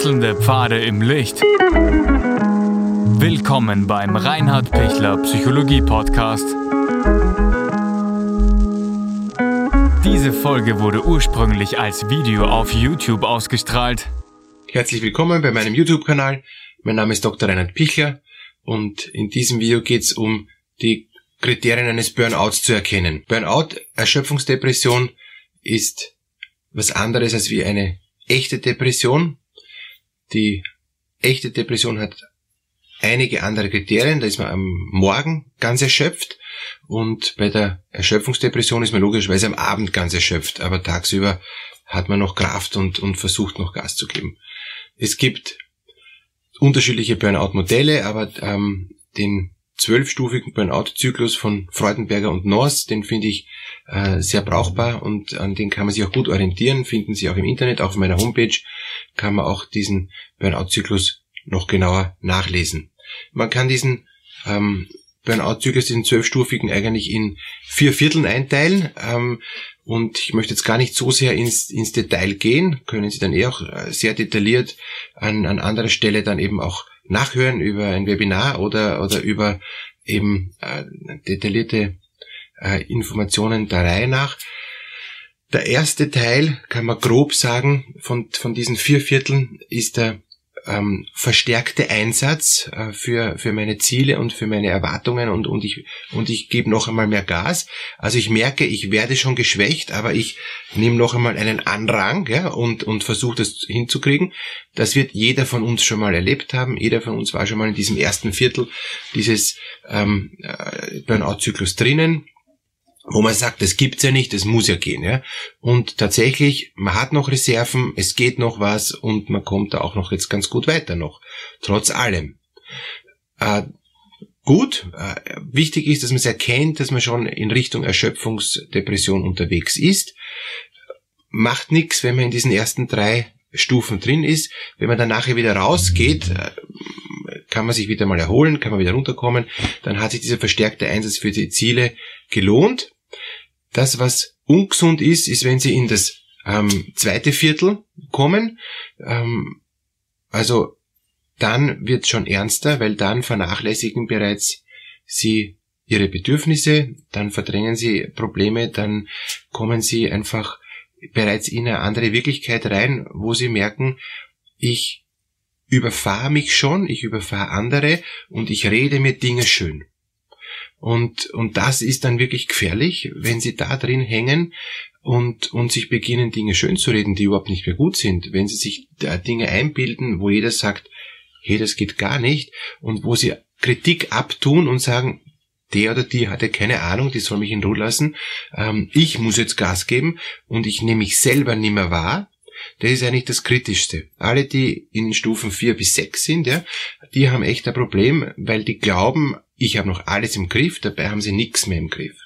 Wechselnde Pfade im Licht. Willkommen beim Reinhard Pichler Psychologie Podcast. Diese Folge wurde ursprünglich als Video auf YouTube ausgestrahlt. Herzlich willkommen bei meinem YouTube-Kanal. Mein Name ist Dr. Reinhard Pichler und in diesem Video geht es um die Kriterien eines Burnouts zu erkennen. Burnout, Erschöpfungsdepression, ist was anderes als wie eine echte Depression. Die echte Depression hat einige andere Kriterien. Da ist man am Morgen ganz erschöpft und bei der Erschöpfungsdepression ist man logischerweise am Abend ganz erschöpft, aber tagsüber hat man noch Kraft und, und versucht noch Gas zu geben. Es gibt unterschiedliche Burnout-Modelle, aber ähm, den zwölfstufigen Burnout-Zyklus von Freudenberger und Noss, den finde ich äh, sehr brauchbar und an den kann man sich auch gut orientieren, finden Sie auch im Internet, auch auf meiner Homepage kann man auch diesen Burnout-Zyklus noch genauer nachlesen. Man kann diesen ähm, Burnout-Zyklus, diesen zwölfstufigen, eigentlich in vier Vierteln einteilen. Ähm, und ich möchte jetzt gar nicht so sehr ins, ins Detail gehen, können Sie dann eh auch äh, sehr detailliert an, an anderer Stelle dann eben auch nachhören über ein Webinar oder, oder über eben äh, detaillierte äh, Informationen der Reihe nach. Der erste Teil, kann man grob sagen, von, von diesen vier Vierteln ist der ähm, verstärkte Einsatz äh, für, für meine Ziele und für meine Erwartungen und, und ich, und ich gebe noch einmal mehr Gas. Also ich merke, ich werde schon geschwächt, aber ich nehme noch einmal einen Anrang ja, und, und versuche das hinzukriegen. Das wird jeder von uns schon mal erlebt haben. Jeder von uns war schon mal in diesem ersten Viertel dieses ähm, äh, Burnout-Zyklus drinnen wo man sagt, das gibt's ja nicht, das muss ja gehen, ja. Und tatsächlich, man hat noch Reserven, es geht noch was und man kommt da auch noch jetzt ganz gut weiter noch. Trotz allem. Äh, gut, äh, wichtig ist, dass man es erkennt, dass man schon in Richtung Erschöpfungsdepression unterwegs ist. Macht nichts, wenn man in diesen ersten drei Stufen drin ist. Wenn man dann nachher wieder rausgeht, äh, kann man sich wieder mal erholen, kann man wieder runterkommen. Dann hat sich dieser verstärkte Einsatz für die Ziele gelohnt. Das, was ungesund ist, ist, wenn sie in das ähm, zweite Viertel kommen. Ähm, also dann wird schon ernster, weil dann vernachlässigen bereits sie ihre Bedürfnisse, dann verdrängen sie Probleme, dann kommen sie einfach bereits in eine andere Wirklichkeit rein, wo sie merken, ich überfahre mich schon, ich überfahre andere und ich rede mir Dinge schön. Und, und das ist dann wirklich gefährlich, wenn sie da drin hängen und, und sich beginnen, Dinge schön zu reden, die überhaupt nicht mehr gut sind. Wenn sie sich Dinge einbilden, wo jeder sagt, hey, das geht gar nicht, und wo sie Kritik abtun und sagen, der oder die hatte keine Ahnung, die soll mich in Ruhe lassen, ähm, ich muss jetzt Gas geben und ich nehme mich selber nicht mehr wahr, das ist eigentlich das Kritischste. Alle, die in Stufen 4 bis 6 sind, ja, die haben echt ein Problem, weil die glauben, ich habe noch alles im Griff, dabei haben sie nichts mehr im Griff.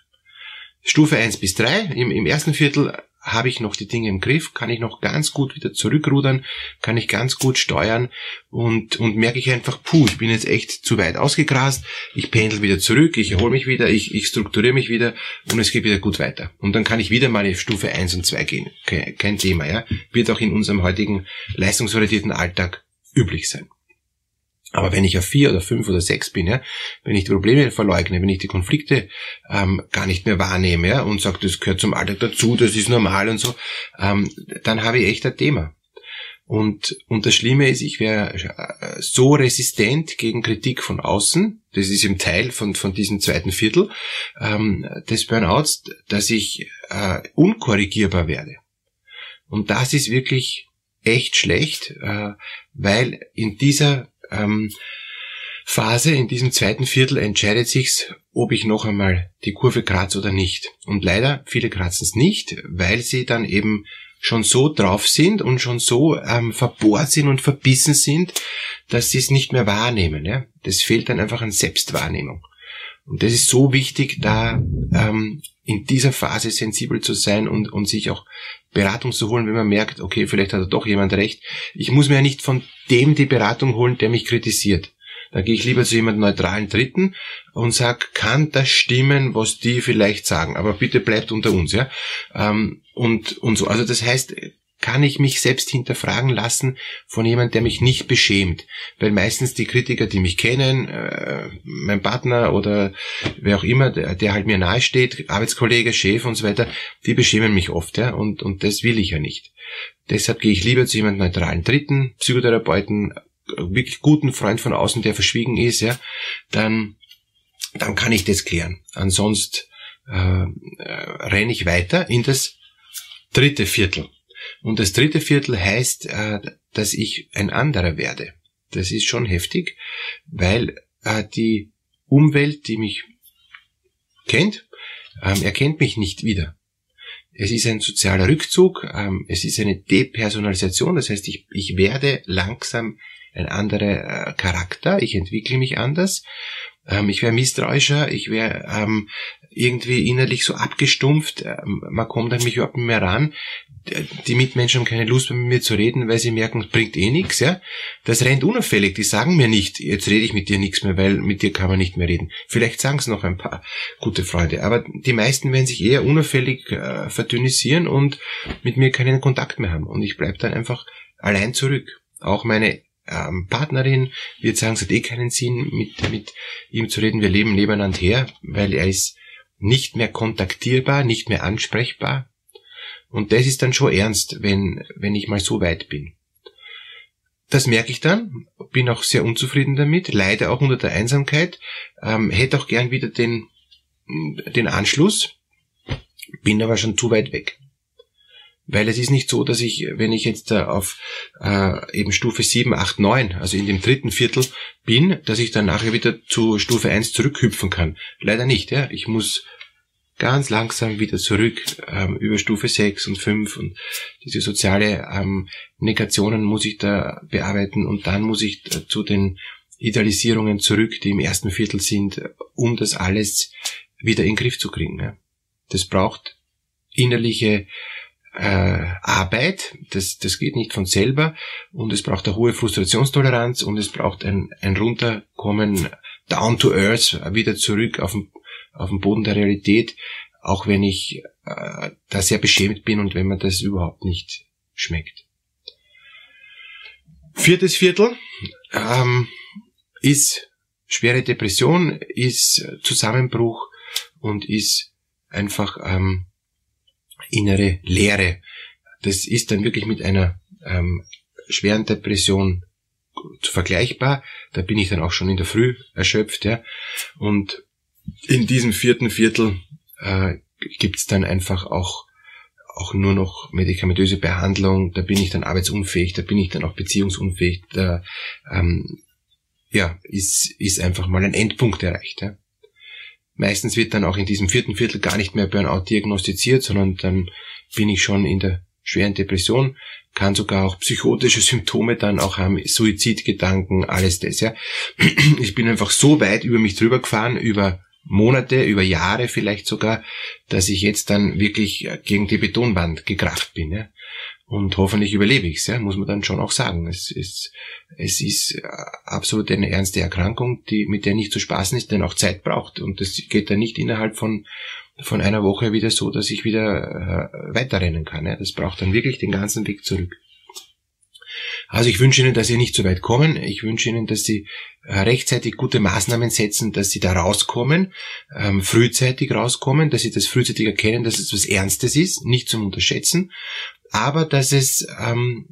Stufe 1 bis 3, im, im ersten Viertel habe ich noch die Dinge im Griff, kann ich noch ganz gut wieder zurückrudern, kann ich ganz gut steuern und, und merke ich einfach, puh, ich bin jetzt echt zu weit ausgegrast, ich pendel wieder zurück, ich erhole mich wieder, ich, ich strukturiere mich wieder und es geht wieder gut weiter. Und dann kann ich wieder mal in Stufe 1 und 2 gehen. Kein, kein Thema, ja. Wird auch in unserem heutigen leistungsorientierten Alltag üblich sein. Aber wenn ich auf vier oder fünf oder sechs bin, ja, wenn ich die Probleme verleugne, wenn ich die Konflikte ähm, gar nicht mehr wahrnehme ja, und sage, das gehört zum Alltag dazu, das ist normal und so, ähm, dann habe ich echt ein Thema. Und, und das Schlimme ist, ich wäre äh, so resistent gegen Kritik von außen, das ist im Teil von, von diesem zweiten Viertel ähm, des Burnouts, dass ich äh, unkorrigierbar werde. Und das ist wirklich echt schlecht, äh, weil in dieser ähm, Phase, in diesem zweiten Viertel entscheidet sich's, ob ich noch einmal die Kurve kratze oder nicht. Und leider, viele kratzen es nicht, weil sie dann eben schon so drauf sind und schon so ähm, verbohrt sind und verbissen sind, dass sie es nicht mehr wahrnehmen. Ja? Das fehlt dann einfach an Selbstwahrnehmung. Und das ist so wichtig, da ähm, in dieser Phase sensibel zu sein und, und sich auch Beratung zu holen, wenn man merkt, okay, vielleicht hat doch jemand recht. Ich muss mir ja nicht von dem die Beratung holen, der mich kritisiert. Da gehe ich lieber zu jemandem neutralen Dritten und sag, kann das stimmen, was die vielleicht sagen? Aber bitte bleibt unter uns, ja. Ähm, und, und so. Also das heißt, kann ich mich selbst hinterfragen lassen von jemand, der mich nicht beschämt. Weil meistens die Kritiker, die mich kennen, äh, mein Partner oder wer auch immer, der, halt mir nahe steht, Arbeitskollege, Chef und so weiter, die beschämen mich oft, ja, und, und das will ich ja nicht. Deshalb gehe ich lieber zu jemandem neutralen Dritten, Psychotherapeuten, wirklich guten Freund von außen, der verschwiegen ist, ja, dann, dann kann ich das klären. Ansonsten äh, äh, renne ich weiter in das dritte Viertel. Und das dritte Viertel heißt, äh, dass ich ein anderer werde. Das ist schon heftig, weil äh, die Umwelt, die mich kennt, ähm, erkennt mich nicht wieder. Es ist ein sozialer Rückzug, ähm, es ist eine Depersonalisation, das heißt, ich, ich werde langsam ein anderer äh, Charakter, ich entwickle mich anders, ähm, ich wäre misstrauischer, ich wäre ähm, irgendwie innerlich so abgestumpft, ähm, man kommt an mich überhaupt nicht mehr ran, die Mitmenschen haben keine Lust mehr mit mir zu reden, weil sie merken, bringt eh nichts, ja. Das rennt unauffällig, die sagen mir nicht, jetzt rede ich mit dir nichts mehr, weil mit dir kann man nicht mehr reden. Vielleicht sagen es noch ein paar gute Freunde, aber die meisten werden sich eher unauffällig äh, verdünnisieren und mit mir keinen Kontakt mehr haben und ich bleib dann einfach allein zurück. Auch meine ähm, Partnerin wird sagen, es hat eh keinen Sinn, mit, mit ihm zu reden. Wir leben nebeneinander her, weil er ist nicht mehr kontaktierbar, nicht mehr ansprechbar. Und das ist dann schon ernst, wenn, wenn ich mal so weit bin. Das merke ich dann, bin auch sehr unzufrieden damit, leide auch unter der Einsamkeit, ähm, hätte auch gern wieder den, den Anschluss, bin aber schon zu weit weg. Weil es ist nicht so, dass ich, wenn ich jetzt auf äh, eben Stufe 7, 8, 9, also in dem dritten Viertel bin, dass ich dann nachher wieder zu Stufe 1 zurückhüpfen kann. Leider nicht, ja. Ich muss ganz langsam wieder zurück ähm, über Stufe 6 und 5 und diese soziale ähm, Negationen muss ich da bearbeiten und dann muss ich äh, zu den Idealisierungen zurück, die im ersten Viertel sind, um das alles wieder in den Griff zu kriegen. Ja. Das braucht innerliche äh, Arbeit, das, das geht nicht von selber und es braucht eine hohe Frustrationstoleranz und es braucht ein, ein Runterkommen down to earth, wieder zurück auf den, auf den Boden der Realität, auch wenn ich äh, da sehr beschämt bin und wenn man das überhaupt nicht schmeckt. Viertes Viertel ähm, ist schwere Depression, ist Zusammenbruch und ist einfach ähm, innere Leere. Das ist dann wirklich mit einer ähm, schweren Depression vergleichbar. Da bin ich dann auch schon in der Früh erschöpft. Ja. Und in diesem vierten Viertel äh, gibt dann einfach auch auch nur noch medikamentöse Behandlung, da bin ich dann arbeitsunfähig, da bin ich dann auch beziehungsunfähig, da ähm, ja, ist, ist einfach mal ein Endpunkt erreicht. Ja. Meistens wird dann auch in diesem vierten Viertel gar nicht mehr Burnout diagnostiziert, sondern dann bin ich schon in der schweren Depression, kann sogar auch psychotische Symptome dann auch haben, Suizidgedanken, alles das, ja. Ich bin einfach so weit über mich drüber gefahren, über Monate, über Jahre vielleicht sogar, dass ich jetzt dann wirklich gegen die Betonwand gekracht bin, ja. Und hoffentlich überlebe ich's, ja, muss man dann schon auch sagen. Es ist, es ist äh, absolut eine ernste Erkrankung, die, mit der nicht zu spaßen ist, denn auch Zeit braucht. Und das geht dann nicht innerhalb von, von einer Woche wieder so, dass ich wieder äh, weiterrennen kann. Ja. Das braucht dann wirklich den ganzen Weg zurück. Also ich wünsche Ihnen, dass Sie nicht so weit kommen. Ich wünsche Ihnen, dass Sie äh, rechtzeitig gute Maßnahmen setzen, dass Sie da rauskommen, ähm, frühzeitig rauskommen, dass Sie das frühzeitig erkennen, dass es was Ernstes ist, nicht zum Unterschätzen aber dass es ähm,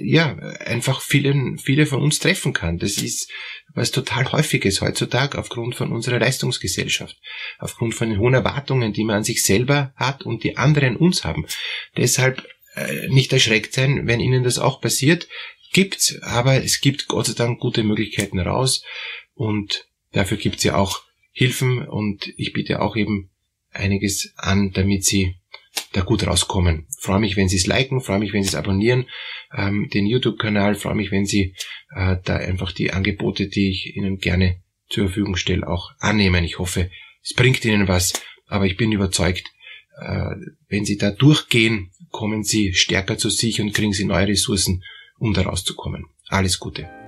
ja einfach vielen, viele von uns treffen kann. Das ist was total häufiges heutzutage aufgrund von unserer Leistungsgesellschaft, aufgrund von den hohen Erwartungen, die man an sich selber hat und die anderen uns haben. Deshalb äh, nicht erschreckt sein, wenn Ihnen das auch passiert. Gibt, aber es gibt Gott sei Dank gute Möglichkeiten raus und dafür gibt es ja auch Hilfen und ich biete auch eben einiges an, damit Sie da gut rauskommen. Freue mich, wenn Sie es liken, freue mich, wenn Sie es abonnieren, ähm, den YouTube-Kanal, freue mich, wenn Sie äh, da einfach die Angebote, die ich Ihnen gerne zur Verfügung stelle, auch annehmen. Ich hoffe, es bringt Ihnen was, aber ich bin überzeugt, äh, wenn Sie da durchgehen, kommen Sie stärker zu sich und kriegen Sie neue Ressourcen, um da rauszukommen. Alles Gute.